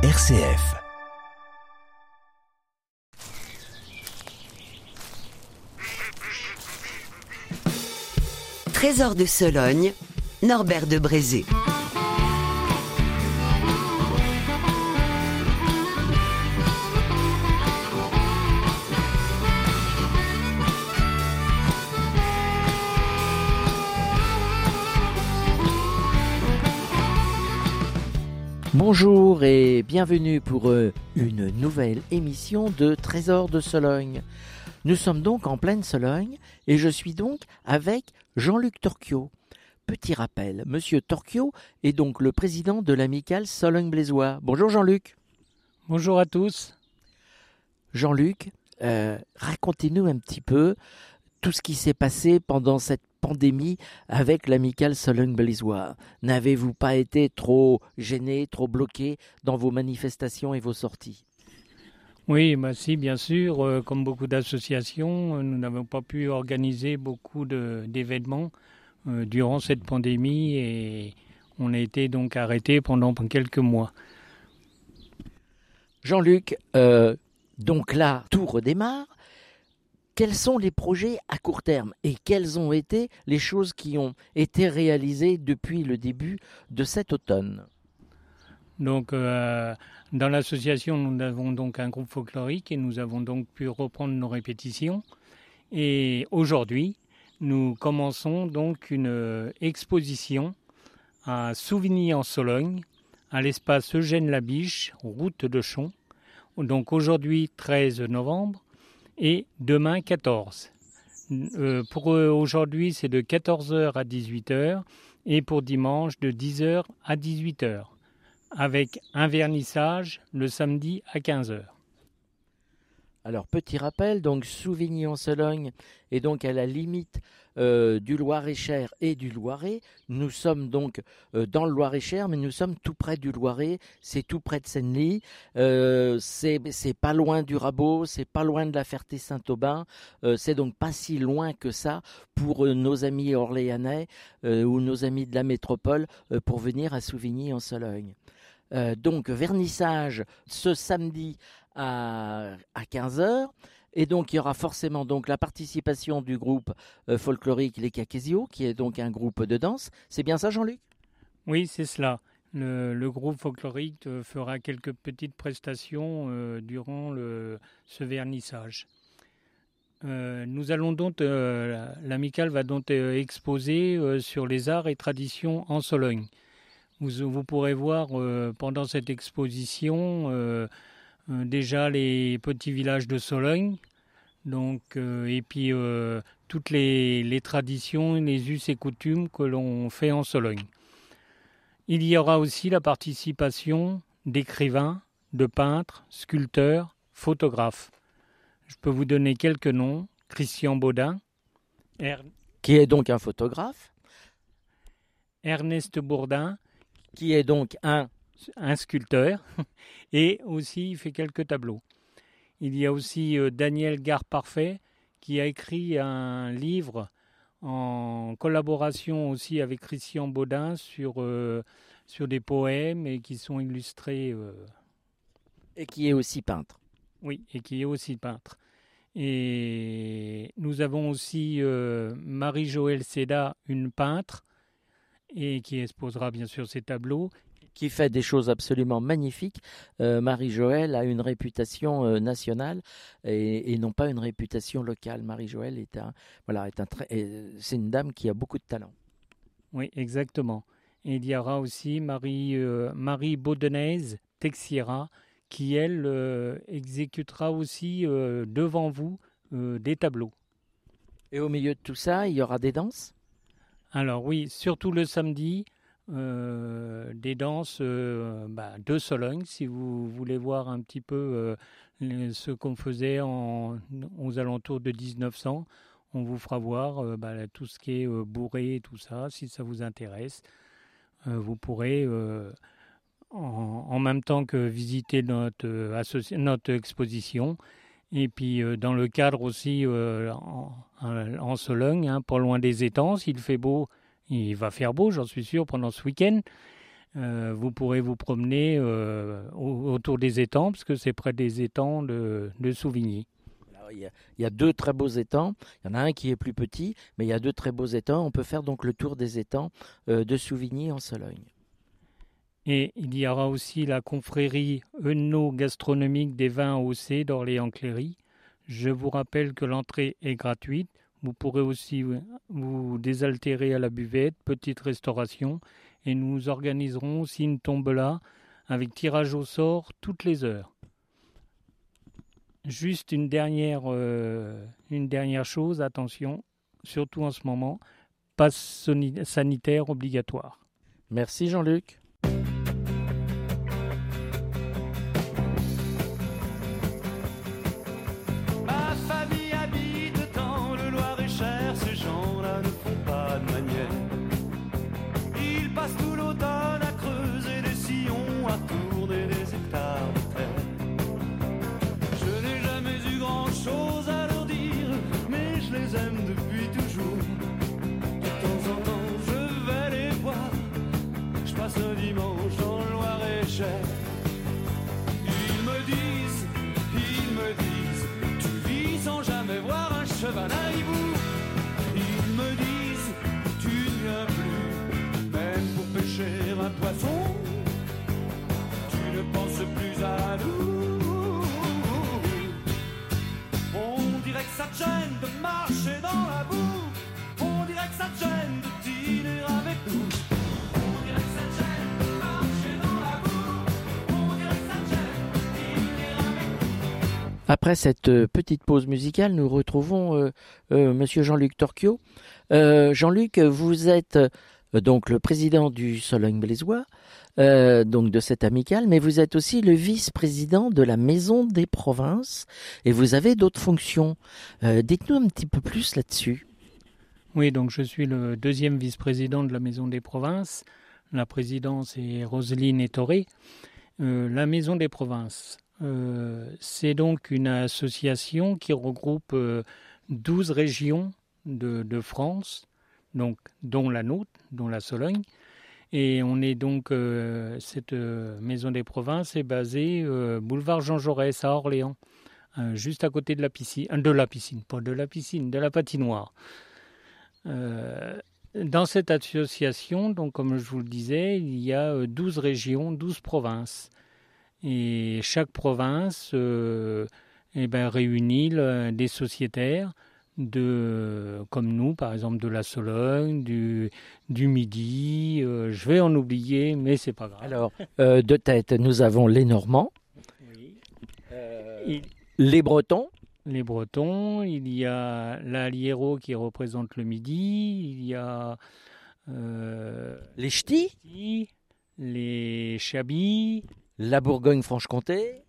RCF. Trésor de Sologne, Norbert de Brézé. Bonjour et bienvenue pour euh, une nouvelle émission de Trésor de Sologne. Nous sommes donc en pleine Sologne et je suis donc avec Jean-Luc Torquio. Petit rappel, Monsieur Torquio est donc le président de l'amicale Sologne-Blaisois. Bonjour Jean-Luc. Bonjour à tous. Jean-Luc, euh, racontez-nous un petit peu tout ce qui s'est passé pendant cette pandémie avec l'amicale Sologne-Blaisois. N'avez-vous pas été trop gêné, trop bloqué dans vos manifestations et vos sorties? Oui, bah si, bien sûr. Euh, comme beaucoup d'associations, euh, nous n'avons pas pu organiser beaucoup d'événements euh, durant cette pandémie et on a été donc arrêté pendant quelques mois. Jean-Luc, donc là, tout redémarre. Quels sont les projets à court terme et quelles ont été les choses qui ont été réalisées depuis le début de cet automne? Donc, euh, dans l'association, nous avons donc un groupe folklorique et nous avons donc pu reprendre nos répétitions. Et aujourd'hui, nous commençons donc une exposition à Souvigny en Sologne, à l'espace Eugène Labiche, route de Chon. Donc aujourd'hui 13 novembre et demain 14. Euh, pour eux, aujourd'hui, c'est de 14h à 18h et pour dimanche de 10h à 18h avec un vernissage le samedi à 15h. Alors, petit rappel, donc Souvigny-en-Sologne est donc à la limite euh, du Loir-et-Cher et du Loiret. Nous sommes donc euh, dans le Loir-et-Cher, mais nous sommes tout près du Loiret. C'est tout près de Senlis. Euh, c'est pas loin du Rabot, c'est pas loin de la Ferté-Saint-Aubin. C'est donc pas si loin que ça pour nos amis orléanais ou nos amis de la métropole pour venir à Souvigny-en-Sologne. Donc, vernissage ce samedi à, à 15h. Et donc, il y aura forcément donc la participation du groupe euh, folklorique Les Cacasios, qui est donc un groupe de danse. C'est bien ça, Jean-Luc? Oui, c'est cela. Le, groupe folklorique euh, fera quelques petites prestations euh, durant le, ce vernissage. Nous allons donc, l'amicale va donc exposer sur les arts et traditions en Sologne. Vous, vous pourrez voir pendant cette exposition déjà les petits villages de Sologne, donc, euh, et puis euh, toutes les, les traditions, les us et coutumes que l'on fait en Sologne. Il y aura aussi la participation d'écrivains, de peintres, sculpteurs, photographes. Je peux vous donner quelques noms. Christian Baudin, Er- Qui est donc un photographe, Ernest Bourdin, qui est donc un un sculpteur, et aussi il fait quelques tableaux. Il y a aussi euh, Daniel Gare-Parfait qui a écrit un livre en collaboration aussi avec Christian Baudin sur, euh, sur des poèmes et qui sont illustrés, euh, et qui est aussi peintre. oui, et qui est aussi peintre. Et nous avons aussi euh, Marie-Joëlle Seda, une peintre, et qui exposera bien sûr ses tableaux, qui fait des choses absolument magnifiques. Euh, Marie-Joëlle a une réputation euh, nationale et, et non pas une réputation locale. Marie-Joëlle est un, voilà, est un très, est- c'est une dame qui a beaucoup de talent. Oui, exactement. Et il y aura aussi Marie, euh, Marie Baudenaise, Texiera, qui, elle, euh, exécutera aussi euh, devant vous euh, des tableaux. Et au milieu de tout ça, il y aura des danses? Alors oui, surtout le samedi, euh, des danses euh, bah, de Sologne, si vous voulez voir un petit peu euh, ce qu'on faisait en, aux alentours de 1900. On vous fera voir bah, tout ce qui est bourré et tout ça, si ça vous intéresse. Vous pourrez, en, même temps que visiter notre, notre exposition, et puis dans le cadre aussi en Sologne, hein, pas loin des étangs, s'il fait beau, il va faire beau, j'en suis sûr, pendant ce week-end. vous pourrez vous promener autour des étangs, parce que c'est près des étangs de, Souvigny. il, y a, deux très beaux étangs. Il y en a un qui est plus petit, mais il y a deux très beaux étangs. On peut faire donc le tour des étangs de Souvigny en Sologne. Et il y aura aussi la confrérie œno-gastronomique des vins OC d'Orléans-Cléry. Je vous rappelle que l'entrée est gratuite. Vous pourrez aussi vous désaltérer à la buvette, petite restauration. Et nous organiserons aussi une tombola avec tirage au sort toutes les heures. Juste une dernière, euh, une dernière chose, attention, surtout en ce moment, passe sanitaire obligatoire. Merci Jean-Luc. Après cette euh, petite pause musicale, nous retrouvons euh, euh, Monsieur Jean-Luc Torquio. Jean-Luc, vous êtes donc le président du Sologne Blésois, donc de cette amicale, mais vous êtes aussi le vice-président de la Maison des Provinces et vous avez d'autres fonctions. Dites-nous un petit peu plus là-dessus. Oui, donc je suis le deuxième vice-président de la Maison des Provinces. La présidence est Roselyne Ettoré. la Maison des Provinces euh, c'est donc une association qui regroupe 12 euh, régions de, France, donc, dont la nôtre, dont la Sologne. Et on est donc, euh, cette maison des provinces est basée boulevard Jean Jaurès à Orléans, juste à côté de la piscine, de la piscine, pas de la piscine, de la patinoire. dans cette association, donc comme je vous le disais, il y a 12 régions, 12 provinces. Et chaque province euh, eh ben, réunit des sociétaires de, comme nous, par exemple de la Sologne, du, du Midi. Euh, je vais en oublier, mais c'est pas grave. Alors, euh, de tête, nous avons les Normands, les Bretons. Les Bretons, il y a l'Aliero qui représente le Midi, il y a les Ch'tis, les Chabis, la Bourgogne-Franche-Comté.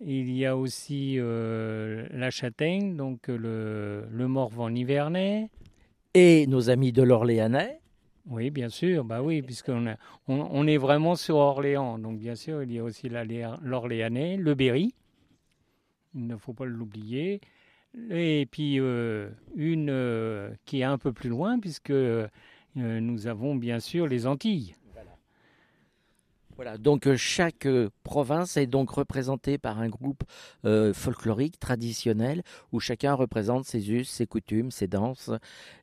Il y a aussi euh, la Châtaigne, donc le, le Morvan Nivernais. Et nos amis de l'Orléanais. Oui, bien sûr, bah oui, puisqu'on on, est vraiment sur Orléans. Donc bien sûr, il y a aussi l'Orléanais, le Berry. Il ne faut pas l'oublier. Et puis euh, une euh, qui est un peu plus loin, puisque nous avons bien sûr les Antilles. Voilà, donc euh, chaque euh, province est donc représentée par un groupe euh, folklorique traditionnel où chacun représente ses us, ses coutumes, ses danses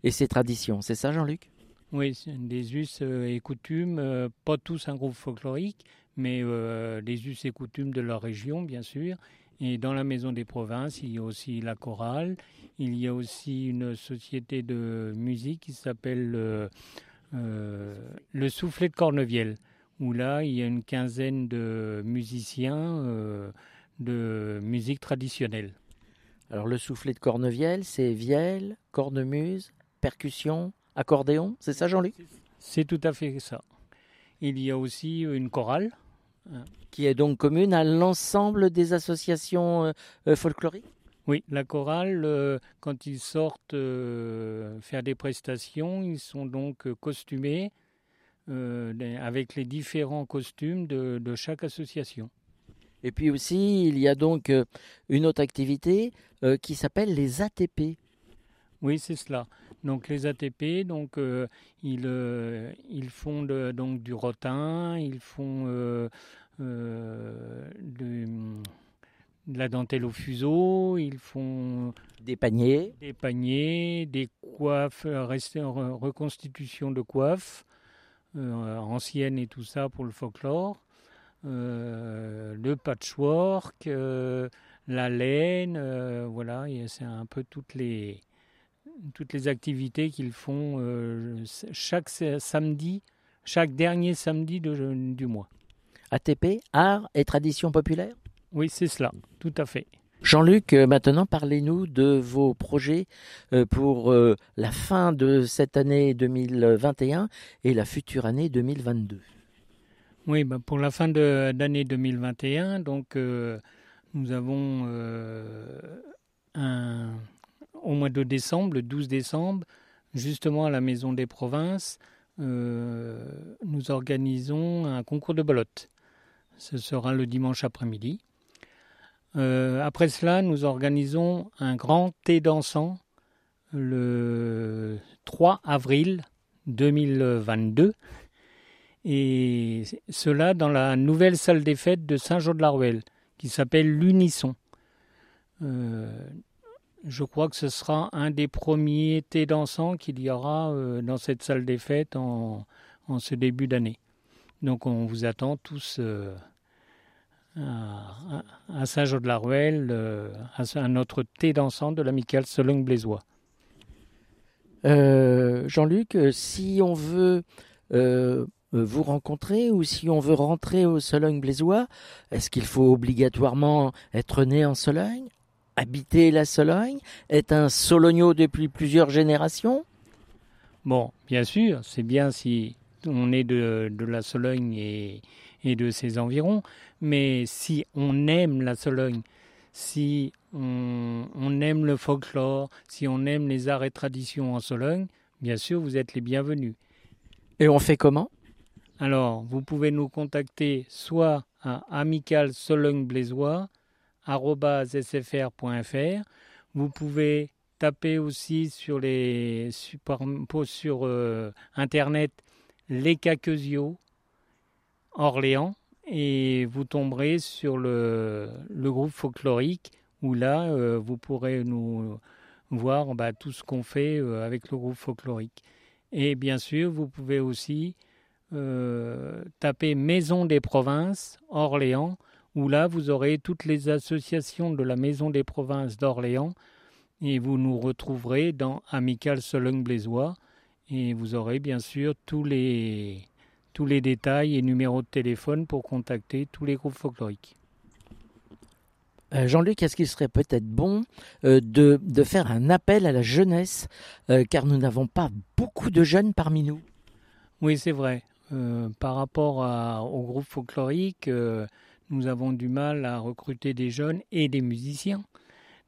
et ses traditions. C'est ça, Jean-Luc? Oui, des us et coutumes, pas tous un groupe folklorique, mais des us et coutumes de leur région, bien sûr. Et dans la Maison des Provinces, il y a aussi la chorale, il y a aussi une société de musique qui s'appelle le Soufflet de Cornevielle où là, il y a une quinzaine de musiciens euh, de musique traditionnelle. Alors le soufflet de Cornevielle, c'est vielle, cornemuse, percussion, accordéon, c'est ça Jean-Luc? C'est tout à fait ça. Il y a aussi une chorale. Qui est donc commune à l'ensemble des associations euh, euh, folkloriques? Oui, la chorale, quand ils sortent faire des prestations, ils sont donc costumés euh, avec les différents costumes de, chaque association. Et puis aussi, il y a donc euh, une autre activité euh, qui s'appelle les ATP. Oui, c'est cela. Donc les ATP, donc euh, ils, ils font de- donc du rotin, ils font de, la dentelle au fuseau, ils font Des paniers. des paniers, des coiffes, reconstitution de coiffes anciennes et tout ça pour le folklore, euh, le patchwork, euh, la laine, euh, voilà, c'est un peu toutes les toutes les activités qu'ils font euh, chaque sa- samedi, chaque dernier samedi de- du mois. ATP, art et tradition populaire? Oui, c'est cela, tout à fait. Jean-Luc, euh, maintenant parlez-nous de vos projets euh, pour euh, la fin de cette année 2021 et la future année 2022. Oui, bah, pour la fin de- d'année 2021, donc nous avons au mois de décembre, le 12 décembre, justement à la Maison des Provinces, nous organisons un concours de belote. Ce sera le dimanche après-midi. Euh, après cela, nous organisons un grand thé dansant le 3 avril 2022 et cela dans la nouvelle salle des fêtes de Saint-Jean-de-la-Ruelle qui s'appelle l'Unisson. Euh, je crois que ce sera un des premiers thés dansants qu'il y aura euh, dans cette salle des fêtes en, ce début d'année. Donc on vous attend tous à, à Saint-Jean-de-la-Ruelle, euh, à, notre thé dansant de l'amicale Sologne-Blaisois. Euh, Jean-Luc, euh, si on veut euh, vous rencontrer ou si on veut rentrer au Sologne-Blaisois, est-ce qu'il faut obligatoirement être né en Sologne, habiter la Sologne, être un Sologno depuis plusieurs générations? Bon, bien sûr, c'est bien si on est de, de la Sologne et, et de ses environs, mais si on aime la Sologne, si on, on aime le folklore, si on aime les arts et traditions en Sologne, bien sûr, vous êtes les bienvenus. Et on fait comment? Alors, vous pouvez nous contacter soit à amicalsologneblaisois.sfr.fr. Vous pouvez taper aussi sur, les, sur, sur euh, Internet les Caquesio Orléans et vous tomberez sur le, groupe folklorique où là, euh, vous pourrez nous voir bah, tout ce qu'on fait euh, avec le groupe folklorique. Et bien sûr, vous pouvez aussi euh, taper Maison des Provinces, Orléans, où là, vous aurez toutes les associations de la Maison des Provinces d'Orléans, et vous nous retrouverez dans Amical Sologne-Blaisois, et vous aurez bien sûr tous les, tous les détails et numéros de téléphone pour contacter tous les groupes folkloriques. Euh, Jean-Luc, est-ce qu'il serait peut-être bon euh, de, de, faire un appel à la jeunesse, euh, car nous n'avons pas beaucoup de jeunes parmi nous? Oui, c'est vrai. Par rapport à, au groupe folklorique, nous avons du mal à recruter des jeunes et des musiciens.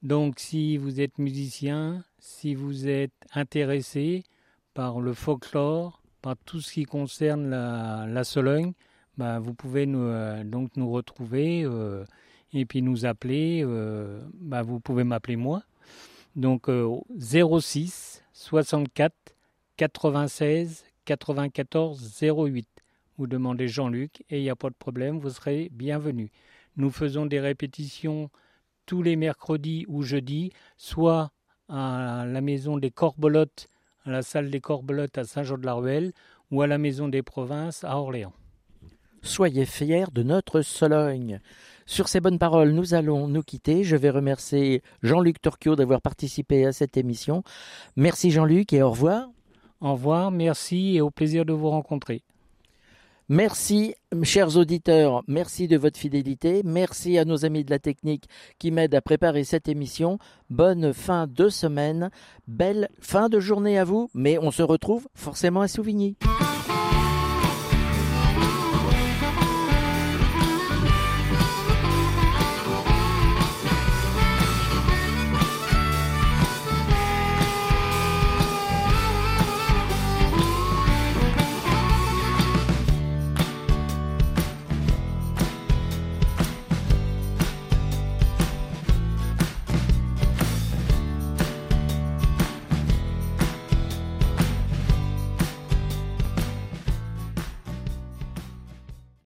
Donc si vous êtes musicien, si vous êtes intéressé par le folklore, par tout ce qui concerne la, la Sologne, bah, vous pouvez nous, euh, donc nous retrouver euh, et puis nous appeler. euh, bah, vous pouvez m'appeler moi. Donc 06 64 96 94 08. Vous demandez Jean-Luc et il n'y a pas de problème, vous serez bienvenu. Nous faisons des répétitions tous les mercredis ou jeudis, soit à la maison des Corbelottes, à la salle des Corbelottes à Saint-Jean-de-la-Ruelle, ou à la maison des Provinces à Orléans. Soyez fiers de notre Sologne. Sur ces bonnes paroles, nous allons nous quitter. Je vais remercier Jean-Luc Torchio d'avoir participé à cette émission. Merci Jean-Luc et au revoir. Au revoir, merci et au plaisir de vous rencontrer. Merci, chers auditeurs, merci de votre fidélité. Merci à nos amis de la technique qui m'aident à préparer cette émission. Bonne fin de semaine, belle fin de journée à vous, mais on se retrouve forcément à Souvigny.